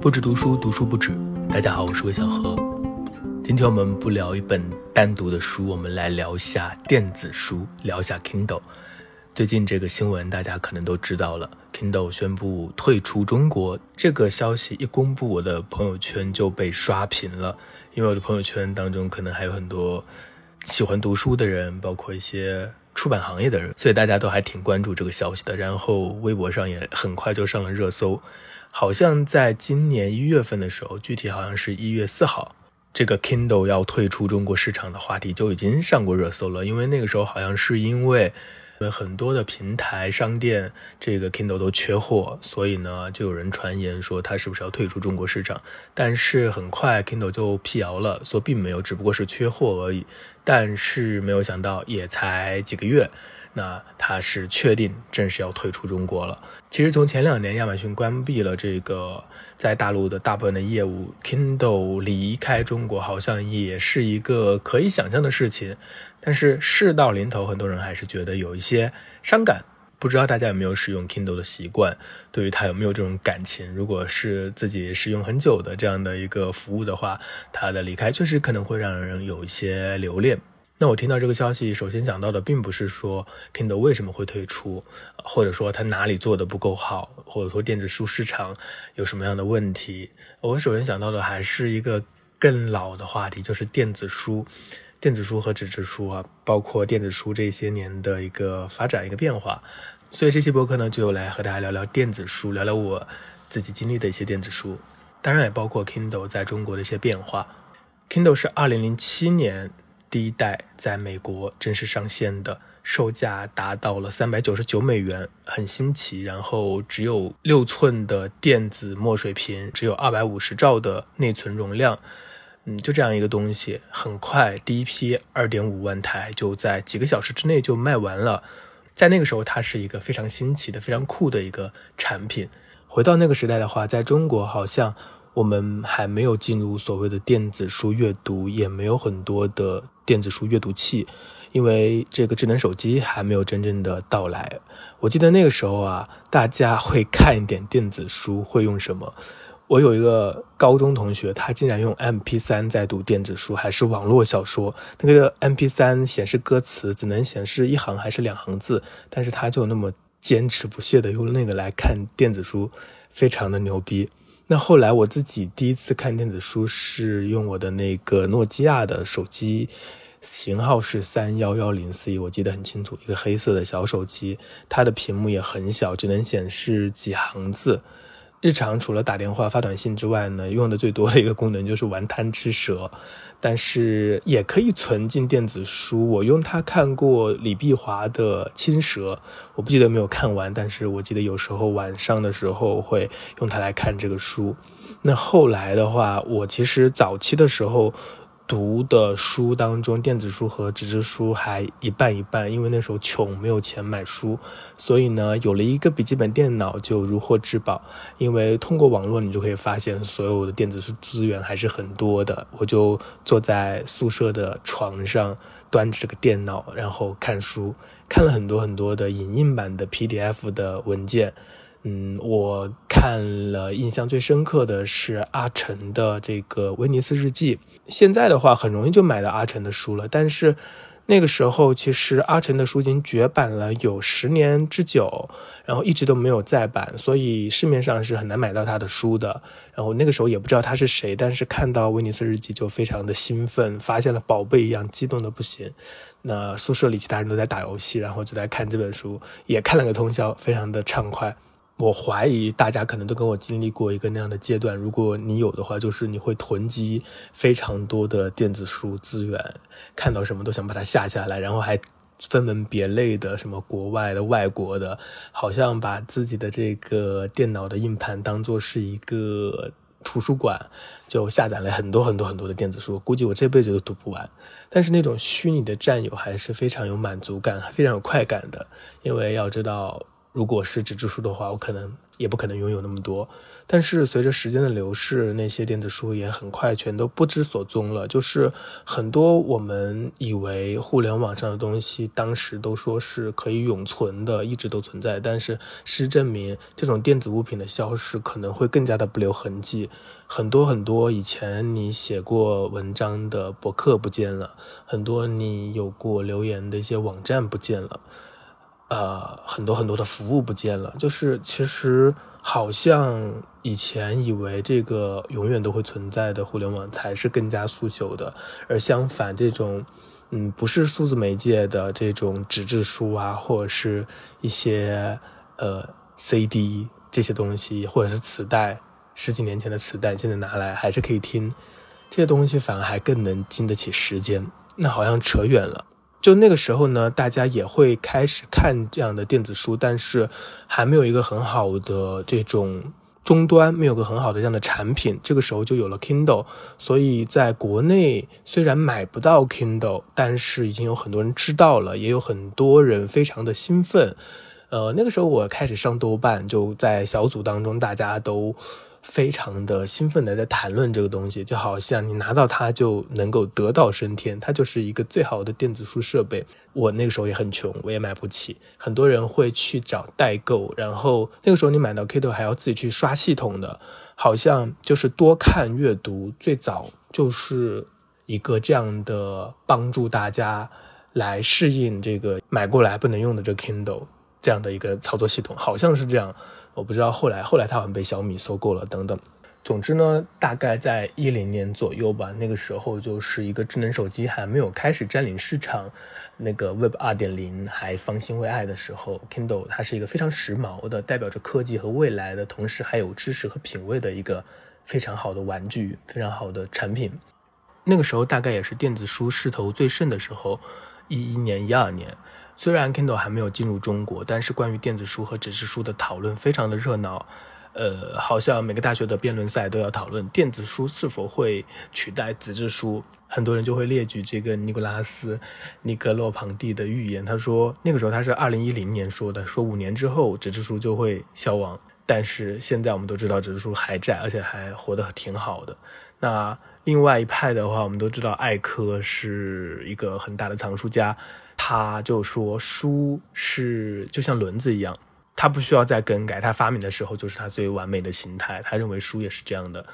不止读书，读书不止。大家好，我是魏小何。今天我们不聊一本单独的书，我们来聊一下电子书，聊一下 Kindle。最近这个新闻大家可能都知道了，Kindle 宣布退出中国。这个消息一公布，我的朋友圈就被刷屏了，因为我的朋友圈当中可能还有很多喜欢读书的人，包括一些出版行业的人，所以大家都还挺关注这个消息的。然后微博上也很快就上了热搜。好像在今年一月份的时候，具体好像是一月四号，这个 Kindle 要退出中国市场的话题就已经上过热搜了。因为那个时候好像是因为很多的平台商店这个 Kindle 都缺货，所以呢就有人传言说它是不是要退出中国市场。但是很快 Kindle 就辟谣了，说并没有，只不过是缺货而已。但是没有想到，也才几个月。那他是确定正式要退出中国了。其实从前两年亚马逊关闭了这个在大陆的大部分的业务，Kindle 离开中国好像也是一个可以想象的事情。但是事到临头，很多人还是觉得有一些伤感。不知道大家有没有使用 Kindle 的习惯？对于它有没有这种感情？如果是自己使用很久的这样的一个服务的话，它的离开确实可能会让人有一些留恋。那我听到这个消息，首先想到的并不是说 Kindle 为什么会退出，或者说它哪里做的不够好，或者说电子书市场有什么样的问题。我首先想到的还是一个更老的话题，就是电子书、电子书和纸质书啊，包括电子书这些年的一个发展、一个变化。所以这期博客呢，就来和大家聊聊电子书，聊聊我自己经历的一些电子书，当然也包括 Kindle 在中国的一些变化。Kindle 是二零零七年。第一代在美国正式上线的，售价达到了三百九十九美元，很新奇。然后只有六寸的电子墨水屏，只有二百五十兆的内存容量，嗯，就这样一个东西，很快第一批二点五万台就在几个小时之内就卖完了。在那个时候，它是一个非常新奇的、非常酷的一个产品。回到那个时代的话，在中国好像。我们还没有进入所谓的电子书阅读，也没有很多的电子书阅读器，因为这个智能手机还没有真正的到来。我记得那个时候啊，大家会看一点电子书，会用什么？我有一个高中同学，他竟然用 MP3 在读电子书，还是网络小说。那个 MP3 显示歌词只能显示一行还是两行字，但是他就那么坚持不懈的用那个来看电子书，非常的牛逼。那后来我自己第一次看电子书是用我的那个诺基亚的手机，型号是三幺幺零 C，我记得很清楚，一个黑色的小手机，它的屏幕也很小，只能显示几行字。日常除了打电话、发短信之外呢，用的最多的一个功能就是玩贪吃蛇，但是也可以存进电子书。我用它看过李碧华的《青蛇》，我不记得没有看完，但是我记得有时候晚上的时候会用它来看这个书。那后来的话，我其实早期的时候。读的书当中，电子书和纸质书还一半一半，因为那时候穷，没有钱买书，所以呢，有了一个笔记本电脑就如获至宝。因为通过网络，你就可以发现所有的电子书资源还是很多的。我就坐在宿舍的床上，端着这个电脑，然后看书，看了很多很多的影印版的 PDF 的文件。嗯，我看了印象最深刻的是阿晨的这个《威尼斯日记》。现在的话，很容易就买到阿晨的书了，但是那个时候，其实阿晨的书已经绝版了有十年之久，然后一直都没有再版，所以市面上是很难买到他的书的。然后那个时候也不知道他是谁，但是看到《威尼斯日记》就非常的兴奋，发现了宝贝一样，激动的不行。那宿舍里其他人都在打游戏，然后就在看这本书，也看了个通宵，非常的畅快。我怀疑大家可能都跟我经历过一个那样的阶段，如果你有的话，就是你会囤积非常多的电子书资源，看到什么都想把它下下来，然后还分门别类的，什么国外的、外国的，好像把自己的这个电脑的硬盘当做是一个图书馆，就下载了很多很多很多的电子书，估计我这辈子都读不完。但是那种虚拟的占有还是非常有满足感、非常有快感的，因为要知道。如果是纸质书的话，我可能也不可能拥有那么多。但是随着时间的流逝，那些电子书也很快全都不知所踪了。就是很多我们以为互联网上的东西，当时都说是可以永存的，一直都存在。但是事实证明，这种电子物品的消失可能会更加的不留痕迹。很多很多以前你写过文章的博客不见了，很多你有过留言的一些网站不见了，呃，很多很多的服务不见了。就是其实。好像以前以为这个永远都会存在的互联网才是更加速朽的，而相反，这种嗯不是数字媒介的这种纸质书啊，或者是一些呃 CD 这些东西，或者是磁带，十几年前的磁带，现在拿来还是可以听，这些东西反而还更能经得起时间。那好像扯远了。就那个时候呢，大家也会开始看这样的电子书，但是还没有一个很好的这种终端，没有个很好的这样的产品。这个时候就有了 Kindle，所以在国内虽然买不到 Kindle，但是已经有很多人知道了，也有很多人非常的兴奋。呃，那个时候我开始上豆瓣，就在小组当中，大家都。非常的兴奋的在谈论这个东西，就好像你拿到它就能够得道升天，它就是一个最好的电子书设备。我那个时候也很穷，我也买不起。很多人会去找代购，然后那个时候你买到 Kindle 还要自己去刷系统的，好像就是多看阅读最早就是一个这样的帮助大家来适应这个买过来不能用的这 Kindle 这样的一个操作系统，好像是这样。我不知道后来，后来它好像被小米收购了等等。总之呢，大概在一零年左右吧，那个时候就是一个智能手机还没有开始占领市场，那个 Web 二点零还方兴未艾的时候，Kindle 它是一个非常时髦的，代表着科技和未来的同时还有知识和品味的一个非常好的玩具，非常好的产品。那个时候大概也是电子书势头最盛的时候，一一年、一二年。虽然 Kindle 还没有进入中国，但是关于电子书和纸质书的讨论非常的热闹。呃，好像每个大学的辩论赛都要讨论电子书是否会取代纸质书。很多人就会列举这个尼古拉斯·尼格洛庞蒂的预言。他说，那个时候他是二零一零年说的，说五年之后纸质书就会消亡。但是现在我们都知道纸质书还在，而且还活得挺好的。那另外一派的话，我们都知道艾科是一个很大的藏书家。他就说书是就像轮子一样，他不需要再更改。他发明的时候就是他最完美的形态。他认为书也是这样的。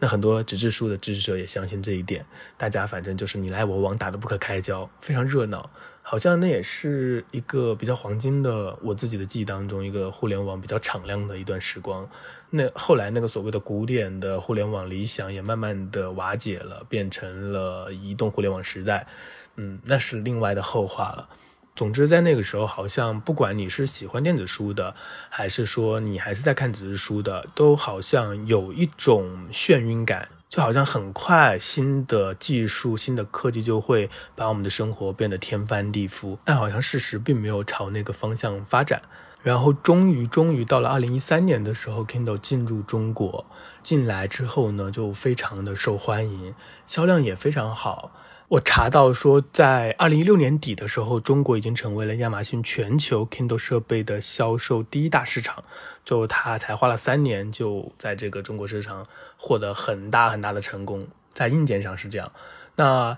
那很多纸质书的支持者也相信这一点。大家反正就是你来我往，打得不可开交，非常热闹。好像那也是一个比较黄金的，我自己的记忆当中一个互联网比较敞亮的一段时光。那后来那个所谓的古典的互联网理想也慢慢的瓦解了，变成了移动互联网时代。嗯，那是另外的后话了。总之，在那个时候，好像不管你是喜欢电子书的，还是说你还是在看纸质书的，都好像有一种眩晕感，就好像很快新的技术、新的科技就会把我们的生活变得天翻地覆。但好像事实并没有朝那个方向发展。然后，终于，终于到了二零一三年的时候，Kindle 进入中国，进来之后呢，就非常的受欢迎，销量也非常好。我查到说，在二零一六年底的时候，中国已经成为了亚马逊全球 Kindle 设备的销售第一大市场。就它才花了三年，就在这个中国市场获得很大很大的成功。在硬件上是这样。那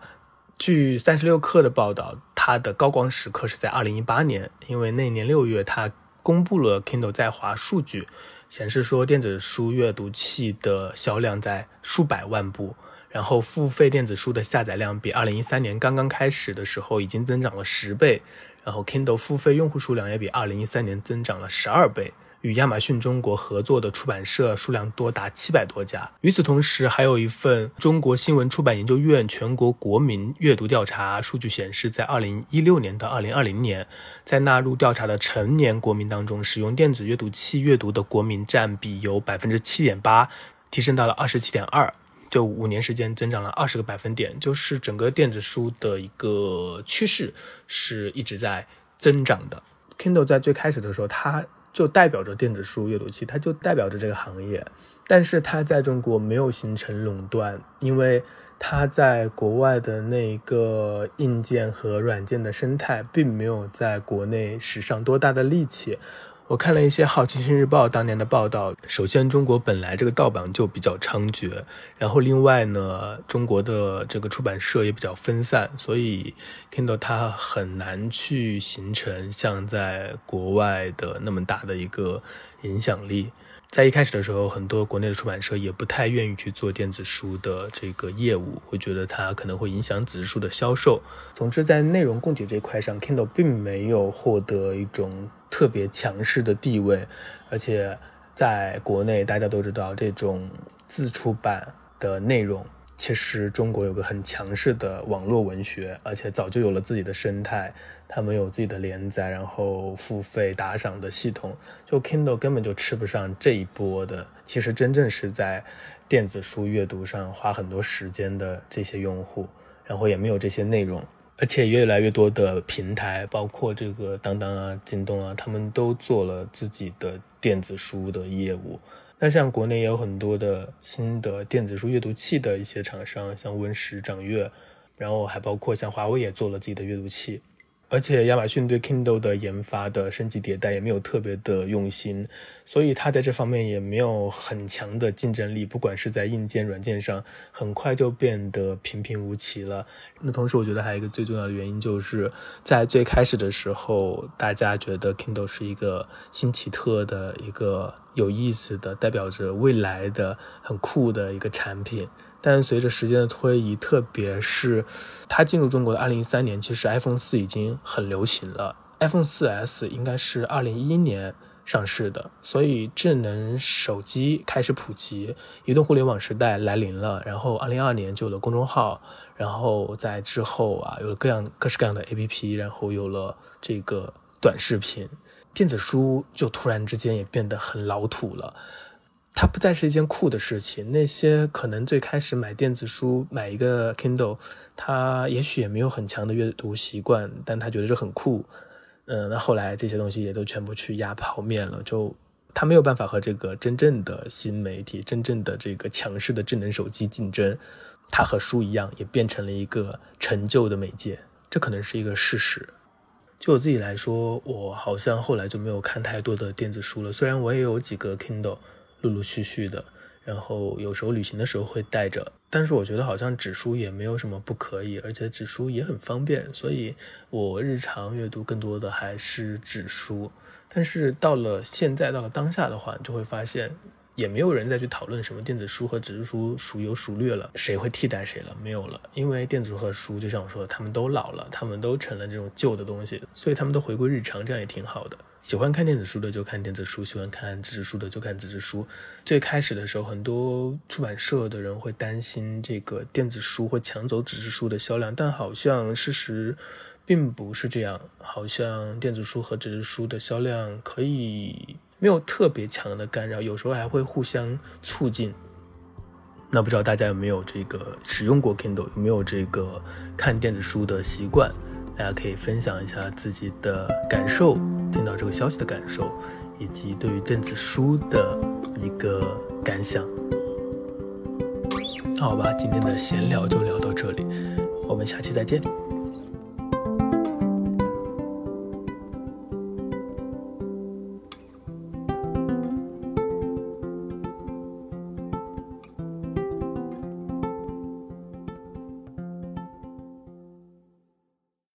据三十六氪的报道，它的高光时刻是在二零一八年，因为那年六月，它公布了 Kindle 在华数据，显示说电子书阅读器的销量在数百万部。然后，付费电子书的下载量比二零一三年刚刚开始的时候已经增长了十倍，然后 Kindle 付费用户数量也比二零一三年增长了十二倍。与亚马逊中国合作的出版社数量多达七百多家。与此同时，还有一份中国新闻出版研究院全国国民阅读调查数据显示，在二零一六年到二零二零年，在纳入调查的成年国民当中，使用电子阅读器阅读的国民占比由百分之七点八提升到了二十七点二。就五年时间增长了二十个百分点，就是整个电子书的一个趋势是一直在增长的。Kindle 在最开始的时候，它就代表着电子书阅读器，它就代表着这个行业，但是它在中国没有形成垄断，因为它在国外的那个硬件和软件的生态并没有在国内使上多大的力气。我看了一些《好奇心日报》当年的报道，首先中国本来这个盗版就比较猖獗，然后另外呢，中国的这个出版社也比较分散，所以 Kindle 它很难去形成像在国外的那么大的一个影响力。在一开始的时候，很多国内的出版社也不太愿意去做电子书的这个业务，会觉得它可能会影响纸质书的销售。总之，在内容供给这一块上，Kindle 并没有获得一种特别强势的地位，而且在国内，大家都知道这种自出版的内容。其实中国有个很强势的网络文学，而且早就有了自己的生态，他们有自己的连载，然后付费打赏的系统。就 Kindle 根本就吃不上这一波的，其实真正是在电子书阅读上花很多时间的这些用户，然后也没有这些内容，而且越来越多的平台，包括这个当当啊、京东啊，他们都做了自己的电子书的业务。那像国内也有很多的新的电子书阅读器的一些厂商，像温石、掌阅，然后还包括像华为也做了自己的阅读器。而且亚马逊对 Kindle 的研发的升级迭代也没有特别的用心，所以它在这方面也没有很强的竞争力。不管是在硬件、软件上，很快就变得平平无奇了。那同时，我觉得还有一个最重要的原因，就是在最开始的时候，大家觉得 Kindle 是一个新奇特的一个有意思的、代表着未来的很酷的一个产品。但随着时间的推移，特别是它进入中国的二零一三年，其实 iPhone 四已经很流行了。iPhone 四 S 应该是二零一一年上市的，所以智能手机开始普及，移动互联网时代来临了。然后二零二二年就有了公众号，然后在之后啊，有了各样各式各样的 APP，然后有了这个短视频，电子书就突然之间也变得很老土了。它不再是一件酷的事情。那些可能最开始买电子书、买一个 Kindle，他也许也没有很强的阅读习惯，但他觉得这很酷。嗯，那后来这些东西也都全部去压泡面了，就他没有办法和这个真正的新媒体、真正的这个强势的智能手机竞争。它和书一样，也变成了一个陈旧的媒介，这可能是一个事实。就我自己来说，我好像后来就没有看太多的电子书了，虽然我也有几个 Kindle。陆陆续续的，然后有时候旅行的时候会带着，但是我觉得好像纸书也没有什么不可以，而且纸书也很方便，所以我日常阅读更多的还是纸书。但是到了现在，到了当下的话，就会发现。也没有人再去讨论什么电子书和纸质书孰优孰劣了，谁会替代谁了？没有了，因为电子书和书，就像我说的，他们都老了，他们都成了这种旧的东西，所以他们都回归日常，这样也挺好的。喜欢看电子书的就看电子书，喜欢看纸质书的就看纸质书。最开始的时候，很多出版社的人会担心这个电子书会抢走纸质书的销量，但好像事实并不是这样，好像电子书和纸质书的销量可以。没有特别强的干扰，有时候还会互相促进。那不知道大家有没有这个使用过 Kindle，有没有这个看电子书的习惯？大家可以分享一下自己的感受，听到这个消息的感受，以及对于电子书的一个感想。那好吧，今天的闲聊就聊到这里，我们下期再见。